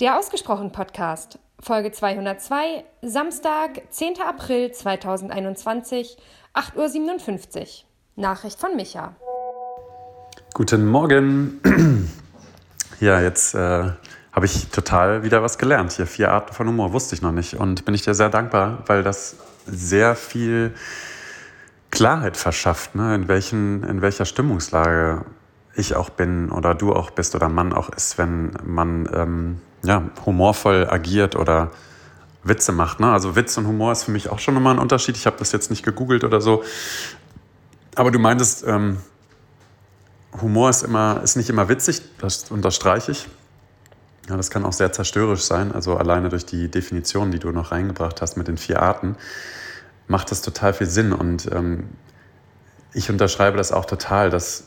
Der Ausgesprochen Podcast, Folge 202, Samstag, 10. April 2021, 8.57 Uhr. Nachricht von Micha. Guten Morgen. Ja, jetzt äh, habe ich total wieder was gelernt. Hier vier Arten von Humor wusste ich noch nicht und bin ich dir sehr dankbar, weil das sehr viel Klarheit verschafft, ne? in, welchen, in welcher Stimmungslage ich auch bin oder du auch bist oder man auch ist, wenn man ähm, ja, humorvoll agiert oder Witze macht. Ne? Also Witz und Humor ist für mich auch schon nochmal ein Unterschied. Ich habe das jetzt nicht gegoogelt oder so. Aber du meintest, ähm, Humor ist, immer, ist nicht immer witzig, das unterstreiche ich. Ja, das kann auch sehr zerstörerisch sein. Also alleine durch die Definition, die du noch reingebracht hast mit den vier Arten, macht das total viel Sinn. Und ähm, ich unterschreibe das auch total, dass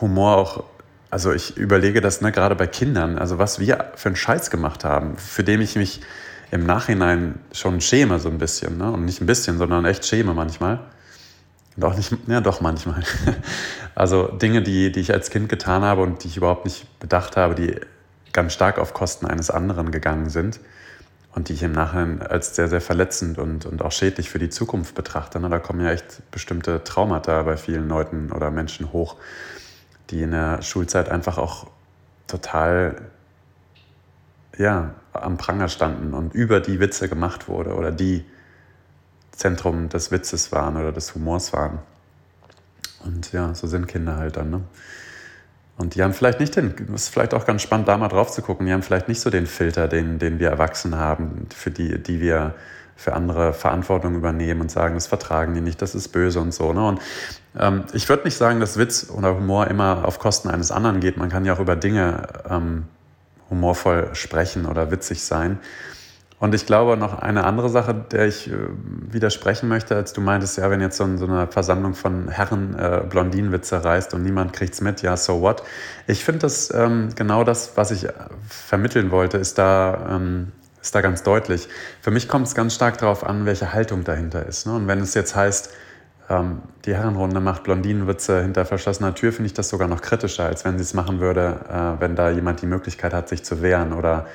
Humor auch also ich überlege das ne, gerade bei Kindern, also was wir für einen Scheiß gemacht haben, für den ich mich im Nachhinein schon schäme so ein bisschen. Ne? Und nicht ein bisschen, sondern echt schäme manchmal. Auch nicht, ja doch manchmal. Also Dinge, die, die ich als Kind getan habe und die ich überhaupt nicht bedacht habe, die ganz stark auf Kosten eines anderen gegangen sind und die ich im Nachhinein als sehr, sehr verletzend und, und auch schädlich für die Zukunft betrachte. Ne? Da kommen ja echt bestimmte Traumata bei vielen Leuten oder Menschen hoch die in der Schulzeit einfach auch total ja, am Pranger standen und über die Witze gemacht wurde oder die Zentrum des Witzes waren oder des Humors waren. Und ja, so sind Kinder halt dann. Ne? Und die haben vielleicht nicht den, ist vielleicht auch ganz spannend, da mal drauf zu gucken, die haben vielleicht nicht so den Filter, den, den wir Erwachsene haben, für die, die wir für andere Verantwortung übernehmen und sagen, das vertragen die nicht, das ist böse und so. Ne? Und ähm, ich würde nicht sagen, dass Witz oder Humor immer auf Kosten eines anderen geht. Man kann ja auch über Dinge ähm, humorvoll sprechen oder witzig sein. Und ich glaube noch eine andere Sache, der ich äh, widersprechen möchte, als du meintest, ja, wenn jetzt so, eine Versammlung von Herren äh, Blondinenwitze reißt und niemand kriegt es mit, ja, so what? Ich finde das ähm, genau das, was ich vermitteln wollte, ist da ähm, ist da ganz deutlich. Für mich kommt es ganz stark darauf an, welche Haltung dahinter ist. Ne? Und wenn es jetzt heißt, ähm, die Herrenrunde macht Blondinenwitze hinter verschlossener Tür, finde ich das sogar noch kritischer, als wenn sie es machen würde, äh, wenn da jemand die Möglichkeit hat, sich zu wehren oder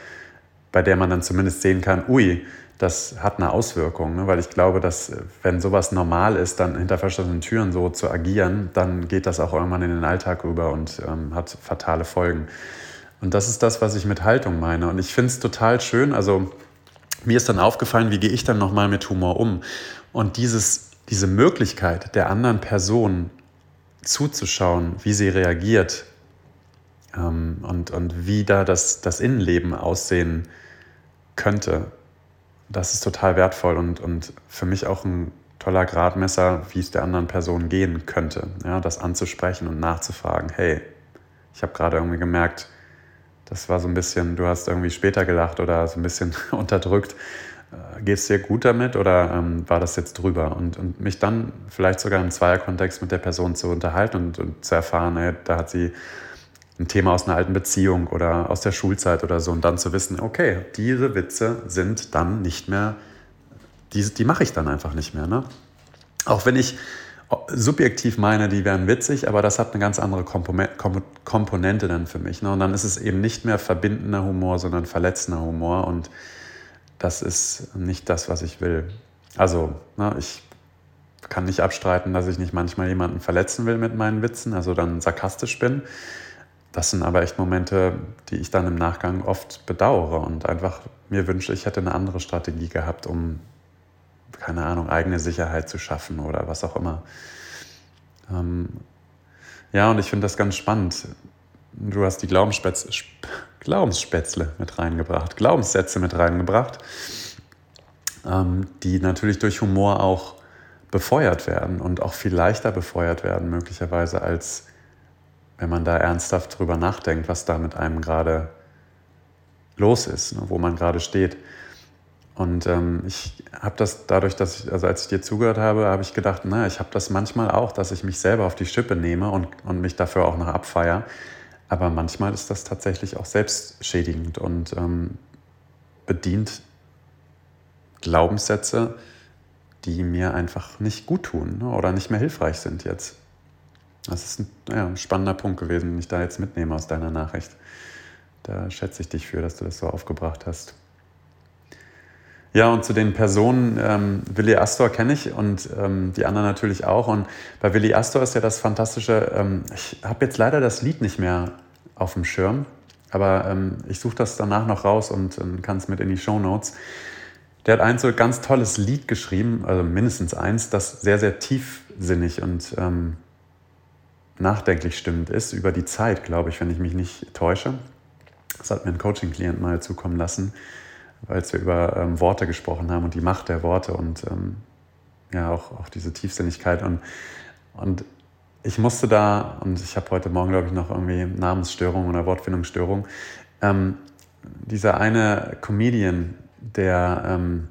bei der man dann zumindest sehen kann, ui, das hat eine Auswirkung. Ne? Weil ich glaube, dass wenn sowas normal ist, dann hinter verschlossenen Türen so zu agieren, dann geht das auch irgendwann in den Alltag rüber und ähm, hat fatale Folgen. Und das ist das, was ich mit Haltung meine. Und ich finde es total schön. Also mir ist dann aufgefallen, wie gehe ich dann nochmal mit Humor um. Und dieses, diese Möglichkeit der anderen Person zuzuschauen, wie sie reagiert ähm, und, und wie da das, das Innenleben aussehen könnte, das ist total wertvoll und, und für mich auch ein toller Gradmesser, wie es der anderen Person gehen könnte. Ja, das anzusprechen und nachzufragen, hey, ich habe gerade irgendwie gemerkt, das war so ein bisschen, du hast irgendwie später gelacht oder so ein bisschen unterdrückt. Äh, Geht es dir gut damit oder ähm, war das jetzt drüber? Und, und mich dann vielleicht sogar im Zweierkontext mit der Person zu unterhalten und, und zu erfahren, ey, da hat sie ein Thema aus einer alten Beziehung oder aus der Schulzeit oder so und dann zu wissen, okay, diese Witze sind dann nicht mehr, die, die mache ich dann einfach nicht mehr. Ne? Auch wenn ich subjektiv meine, die wären witzig, aber das hat eine ganz andere Komponente dann für mich. Ne? Und dann ist es eben nicht mehr verbindender Humor, sondern verletzender Humor und das ist nicht das, was ich will. Also, ne, ich kann nicht abstreiten, dass ich nicht manchmal jemanden verletzen will mit meinen Witzen, also dann sarkastisch bin. Das sind aber echt Momente, die ich dann im Nachgang oft bedauere und einfach mir wünsche, ich hätte eine andere Strategie gehabt, um keine Ahnung, eigene Sicherheit zu schaffen oder was auch immer. Ähm, ja, und ich finde das ganz spannend. Du hast die Glaubensspätzle, Glaubensspätzle mit reingebracht, Glaubenssätze mit reingebracht, ähm, die natürlich durch Humor auch befeuert werden und auch viel leichter befeuert werden, möglicherweise, als wenn man da ernsthaft drüber nachdenkt, was da mit einem gerade los ist, ne, wo man gerade steht. Und ähm, ich habe das dadurch, dass ich, also als ich dir zugehört habe, habe ich gedacht, na, ich habe das manchmal auch, dass ich mich selber auf die Schippe nehme und, und mich dafür auch noch abfeier. Aber manchmal ist das tatsächlich auch selbstschädigend und ähm, bedient Glaubenssätze, die mir einfach nicht gut tun ne, oder nicht mehr hilfreich sind jetzt. Das ist ein, ja, ein spannender Punkt gewesen, den ich da jetzt mitnehme aus deiner Nachricht. da schätze ich dich für, dass du das so aufgebracht hast. Ja, und zu den Personen, ähm, Willi Astor kenne ich und ähm, die anderen natürlich auch. Und bei Willi Astor ist ja das Fantastische, ähm, ich habe jetzt leider das Lied nicht mehr auf dem Schirm, aber ähm, ich suche das danach noch raus und ähm, kann es mit in die Show Notes. Der hat ein so ganz tolles Lied geschrieben, also mindestens eins, das sehr, sehr tiefsinnig und ähm, nachdenklich stimmend ist über die Zeit, glaube ich, wenn ich mich nicht täusche. Das hat mir ein Coaching-Klient mal zukommen lassen als wir über ähm, Worte gesprochen haben und die Macht der Worte und ähm, ja, auch, auch diese Tiefsinnigkeit. Und, und ich musste da, und ich habe heute Morgen, glaube ich, noch irgendwie Namensstörung oder Wortfindungsstörung, ähm, dieser eine Comedian, der, ähm,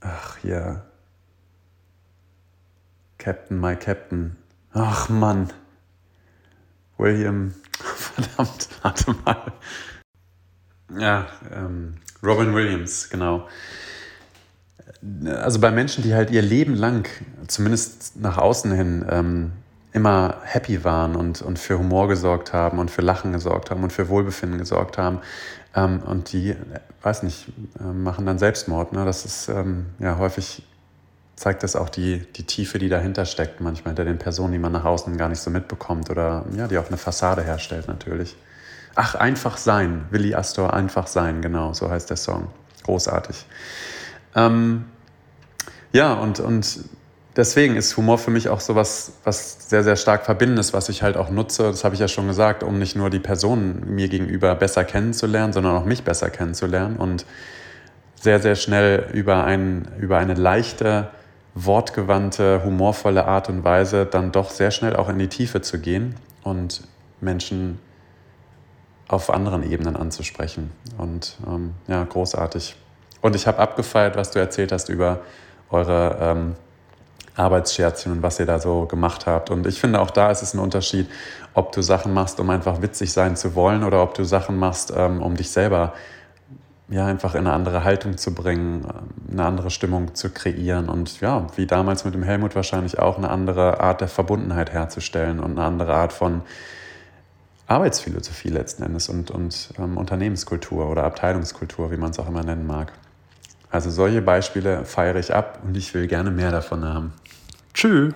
ach hier, Captain, my Captain, ach Mann, William, verdammt, warte mal. Ja, ähm, Robin Williams, genau. Also bei Menschen, die halt ihr Leben lang, zumindest nach außen hin, ähm, immer happy waren und, und für Humor gesorgt haben und für Lachen gesorgt haben und für Wohlbefinden gesorgt haben. Ähm, und die, weiß nicht, äh, machen dann Selbstmord. Ne? Das ist ähm, ja häufig zeigt das auch die, die Tiefe, die dahinter steckt, manchmal hinter den Personen, die man nach außen gar nicht so mitbekommt oder ja, die auch eine Fassade herstellt natürlich. Ach, einfach sein. Willi Astor, einfach sein, genau, so heißt der Song. Großartig. Ähm, ja, und, und deswegen ist Humor für mich auch so was, was sehr, sehr stark Verbindendes, was ich halt auch nutze, das habe ich ja schon gesagt, um nicht nur die Personen mir gegenüber besser kennenzulernen, sondern auch mich besser kennenzulernen und sehr, sehr schnell über, ein, über eine leichte, wortgewandte, humorvolle Art und Weise dann doch sehr schnell auch in die Tiefe zu gehen und Menschen auf anderen Ebenen anzusprechen. Und ähm, ja, großartig. Und ich habe abgefeiert, was du erzählt hast über eure ähm, Arbeitsscherzchen und was ihr da so gemacht habt. Und ich finde, auch da ist es ein Unterschied, ob du Sachen machst, um einfach witzig sein zu wollen oder ob du Sachen machst, ähm, um dich selber ja, einfach in eine andere Haltung zu bringen, eine andere Stimmung zu kreieren und ja, wie damals mit dem Helmut wahrscheinlich auch eine andere Art der Verbundenheit herzustellen und eine andere Art von Arbeitsphilosophie letzten Endes und, und ähm, Unternehmenskultur oder Abteilungskultur, wie man es auch immer nennen mag. Also solche Beispiele feiere ich ab und ich will gerne mehr davon haben. Tschüss!